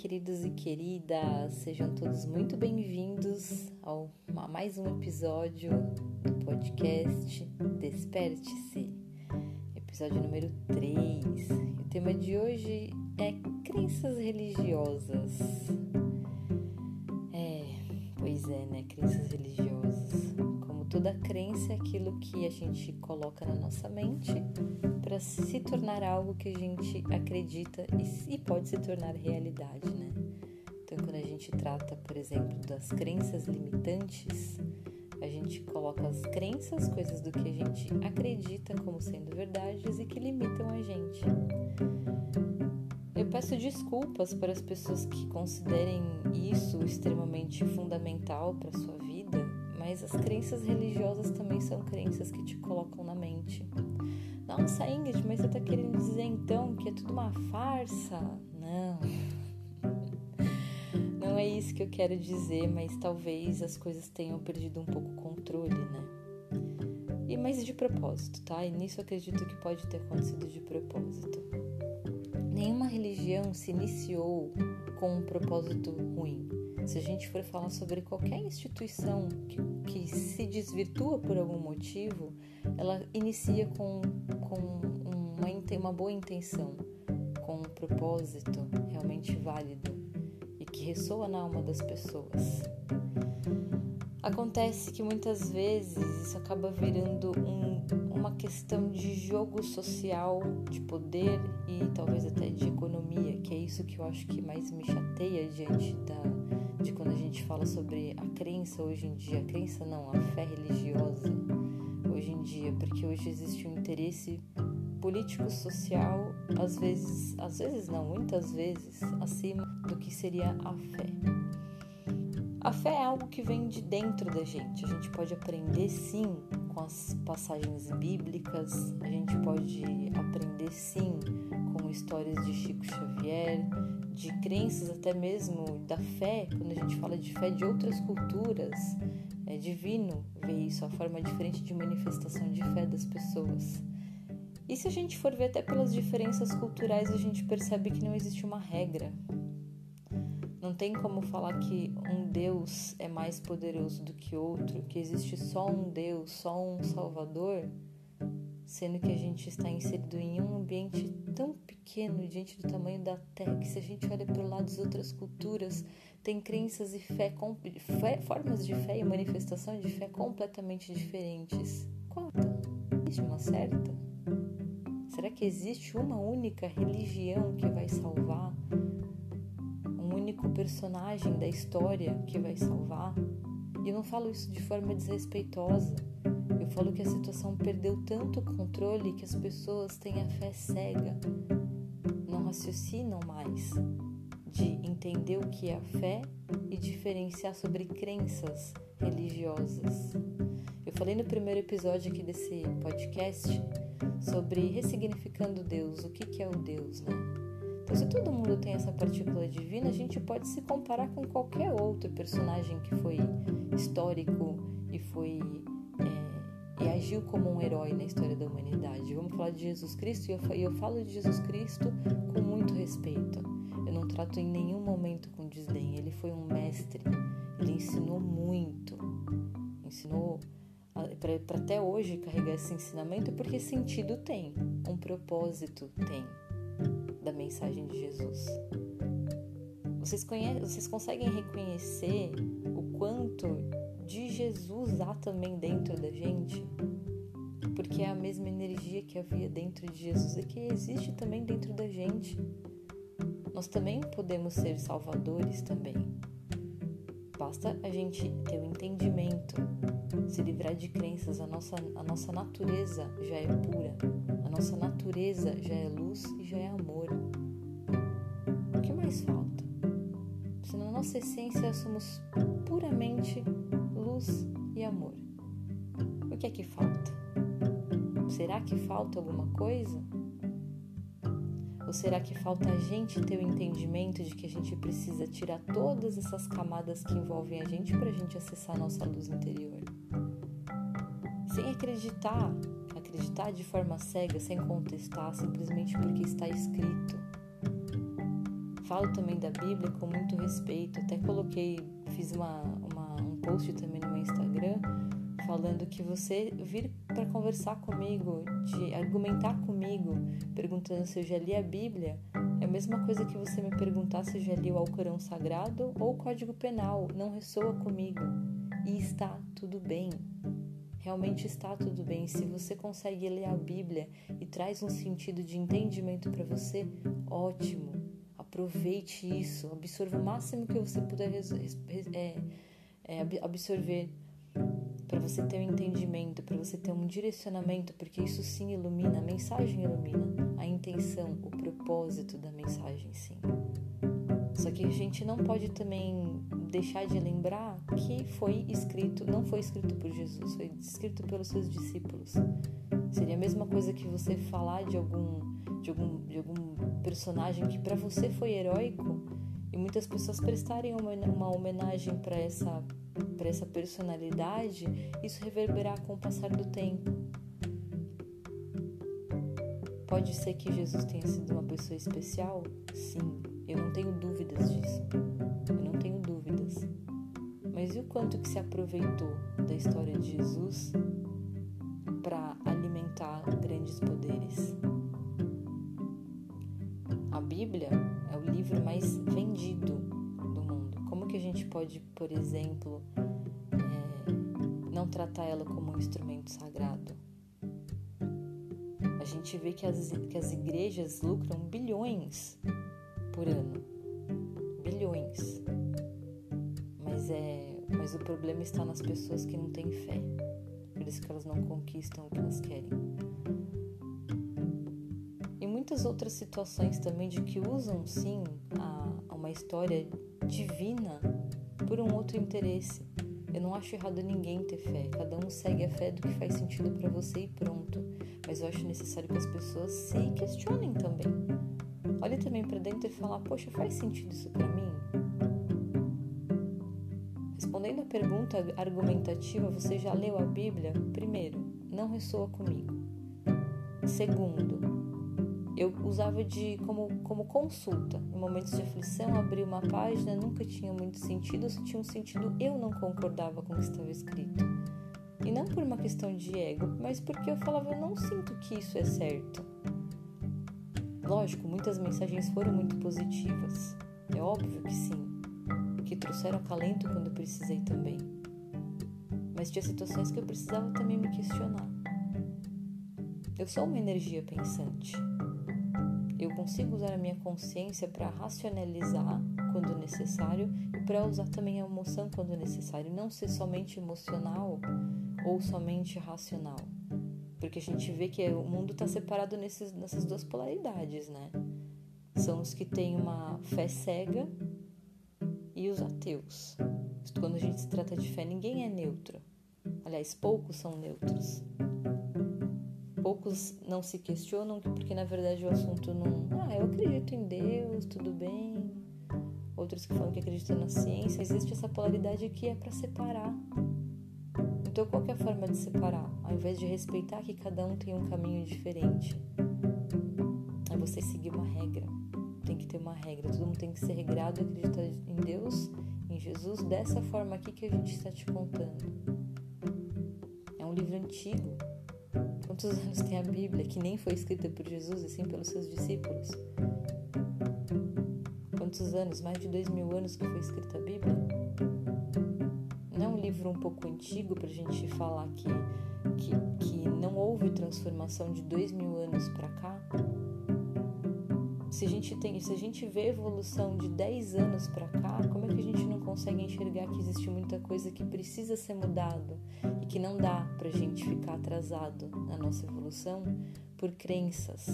Queridos e queridas, sejam todos muito bem-vindos a mais um episódio do podcast Desperte-se, episódio número 3. O tema de hoje é crenças religiosas. É, pois é, né? Crenças religiosas. Toda crença é aquilo que a gente coloca na nossa mente para se tornar algo que a gente acredita e, e pode se tornar realidade, né? Então, quando a gente trata, por exemplo, das crenças limitantes, a gente coloca as crenças, coisas do que a gente acredita como sendo verdades e que limitam a gente. Eu peço desculpas para as pessoas que considerem isso extremamente fundamental para sua vida, mas as crenças religiosas também são crenças que te colocam na mente. Nossa, Ingrid, mas você tá querendo dizer então que é tudo uma farsa? Não. Não é isso que eu quero dizer, mas talvez as coisas tenham perdido um pouco o controle, né? E mas de propósito, tá? E nisso eu acredito que pode ter acontecido de propósito. Nenhuma religião se iniciou com um propósito ruim. Se a gente for falar sobre qualquer instituição que, que se desvirtua por algum motivo, ela inicia com, com uma, uma boa intenção, com um propósito realmente válido e que ressoa na alma das pessoas. Acontece que muitas vezes isso acaba virando um, uma questão de jogo social, de poder e talvez até de economia, isso que eu acho que mais me chateia diante da, de quando a gente fala sobre a crença hoje em dia. A crença não, a fé religiosa hoje em dia, porque hoje existe um interesse político social, às vezes, às vezes não, muitas vezes acima do que seria a fé. A fé é algo que vem de dentro da gente. A gente pode aprender sim com as passagens bíblicas, a gente pode aprender sim com histórias de Chico Xavier, de crenças até mesmo da fé, quando a gente fala de fé de outras culturas. É divino ver isso, a forma diferente de manifestação de fé das pessoas. E se a gente for ver até pelas diferenças culturais, a gente percebe que não existe uma regra. Tem como falar que um Deus é mais poderoso do que outro, que existe só um Deus, só um Salvador, sendo que a gente está inserido em um ambiente tão pequeno diante do tamanho da Terra que se a gente olha para o lado das outras culturas, tem crenças e fé, fé, formas de fé e manifestação de fé completamente diferentes. Qual? Existe uma certa? Será que existe uma única religião que vai salvar? Único personagem da história que vai salvar? E eu não falo isso de forma desrespeitosa. Eu falo que a situação perdeu tanto controle que as pessoas têm a fé cega, não raciocinam mais de entender o que é a fé e diferenciar sobre crenças religiosas. Eu falei no primeiro episódio aqui desse podcast sobre ressignificando Deus, o que é o Deus, né? Então, se todo mundo tem essa partícula divina, a gente pode se comparar com qualquer outro personagem que foi histórico e foi é, e agiu como um herói na história da humanidade. Vamos falar de Jesus Cristo e eu, falo de Jesus Cristo com muito respeito. Eu não trato em nenhum momento com desdém. Ele foi um mestre. Ele ensinou muito. Ensinou para até hoje carregar esse ensinamento, porque sentido tem, um propósito tem da mensagem de Jesus. Vocês, conhecem, vocês conseguem reconhecer o quanto de Jesus há também dentro da gente? Porque é a mesma energia que havia dentro de Jesus e que existe também dentro da gente. Nós também podemos ser salvadores também. Basta a gente ter o um entendimento se livrar de crenças. A nossa, a nossa natureza já é pura, a nossa natureza já é luz e já é amor. O que mais falta? Se na nossa essência somos puramente luz e amor, o que é que falta? Será que falta alguma coisa? Ou será que falta a gente ter o entendimento de que a gente precisa tirar todas essas camadas que envolvem a gente para a gente acessar a nossa luz interior? sem acreditar, acreditar de forma cega, sem contestar, simplesmente porque está escrito. falo também da Bíblia com muito respeito. Até coloquei, fiz uma, uma um post também no meu Instagram falando que você vir para conversar comigo, de argumentar comigo, perguntando se eu já li a Bíblia, é a mesma coisa que você me perguntar se eu já li o Alcorão Sagrado ou o Código Penal. Não ressoa comigo. E está tudo bem. Realmente está tudo bem. Se você consegue ler a Bíblia e traz um sentido de entendimento para você, ótimo. Aproveite isso, absorva o máximo que você puder é, é, absorver para você ter um entendimento, para você ter um direcionamento, porque isso sim ilumina, a mensagem ilumina, a intenção, o propósito da mensagem, sim. Só que a gente não pode também deixar de lembrar que foi escrito, não foi escrito por Jesus, foi escrito pelos seus discípulos. Seria a mesma coisa que você falar de algum de algum, de algum personagem que para você foi heróico e muitas pessoas prestarem uma, uma homenagem para essa para essa personalidade, isso reverberar com o passar do tempo. Pode ser que Jesus tenha sido uma pessoa especial? Sim, eu não tenho dúvidas disso. Eu não tenho dúvidas. Mas e o quanto que se aproveitou da história de Jesus para alimentar grandes poderes? A Bíblia é o livro mais vendido que a gente pode, por exemplo, não tratar ela como um instrumento sagrado? A gente vê que as, que as igrejas lucram bilhões por ano. Bilhões. Mas, é, mas o problema está nas pessoas que não têm fé. Por isso que elas não conquistam o que elas querem. E muitas outras situações também de que usam sim a, uma história divina por um outro interesse. Eu não acho errado ninguém ter fé, cada um segue a fé do que faz sentido para você e pronto. Mas eu acho necessário que as pessoas se questionem também. Olhe também para dentro e falar: Poxa, faz sentido isso para mim? Respondendo a pergunta argumentativa, você já leu a Bíblia? Primeiro, não ressoa comigo. Segundo, eu usava de como, como consulta. Em momentos de aflição, abri uma página, nunca tinha muito sentido, se tinha um sentido, eu não concordava com o que estava escrito. E não por uma questão de ego, mas porque eu falava, eu não sinto que isso é certo. Lógico, muitas mensagens foram muito positivas. É óbvio que sim. Que trouxeram acalento quando eu precisei também. Mas tinha situações que eu precisava também me questionar. Eu sou uma energia pensante. Eu consigo usar a minha consciência para racionalizar quando necessário e para usar também a emoção quando necessário, não ser somente emocional ou somente racional. Porque a gente vê que o mundo está separado nesses, nessas duas polaridades, né? São os que têm uma fé cega e os ateus. Quando a gente se trata de fé, ninguém é neutro. Aliás, poucos são neutros poucos não se questionam porque na verdade o assunto não. Ah, eu acredito em Deus, tudo bem. Outros que falam que acreditam na ciência. Existe essa polaridade que é para separar. Então, qual é a forma de separar? Ao invés de respeitar que cada um tem um caminho diferente, é você seguir uma regra. Tem que ter uma regra. Todo mundo tem que ser regrado e acreditar em Deus, em Jesus, dessa forma aqui que a gente está te contando. É um livro antigo, Quantos anos tem a Bíblia que nem foi escrita por Jesus e sim pelos seus discípulos? Quantos anos? Mais de dois mil anos que foi escrita a Bíblia? Não é um livro um pouco antigo para a gente falar que, que, que não houve transformação de dois mil anos para cá? Se a gente tem, se a gente vê evolução de 10 anos para cá, como é que a gente não consegue enxergar que existe muita coisa que precisa ser mudado e que não dá pra gente ficar atrasado na nossa evolução por crenças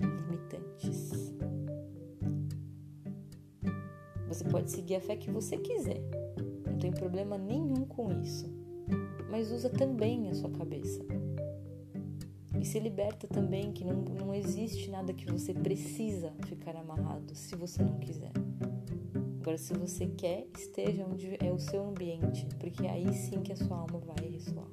limitantes? Você pode seguir a fé que você quiser. Não tem problema nenhum com isso. Mas usa também a sua cabeça e se liberta também que não, não existe nada que você precisa ficar amarrado se você não quiser. Agora, se você quer, esteja onde é o seu ambiente, porque aí sim que a sua alma vai ressoar.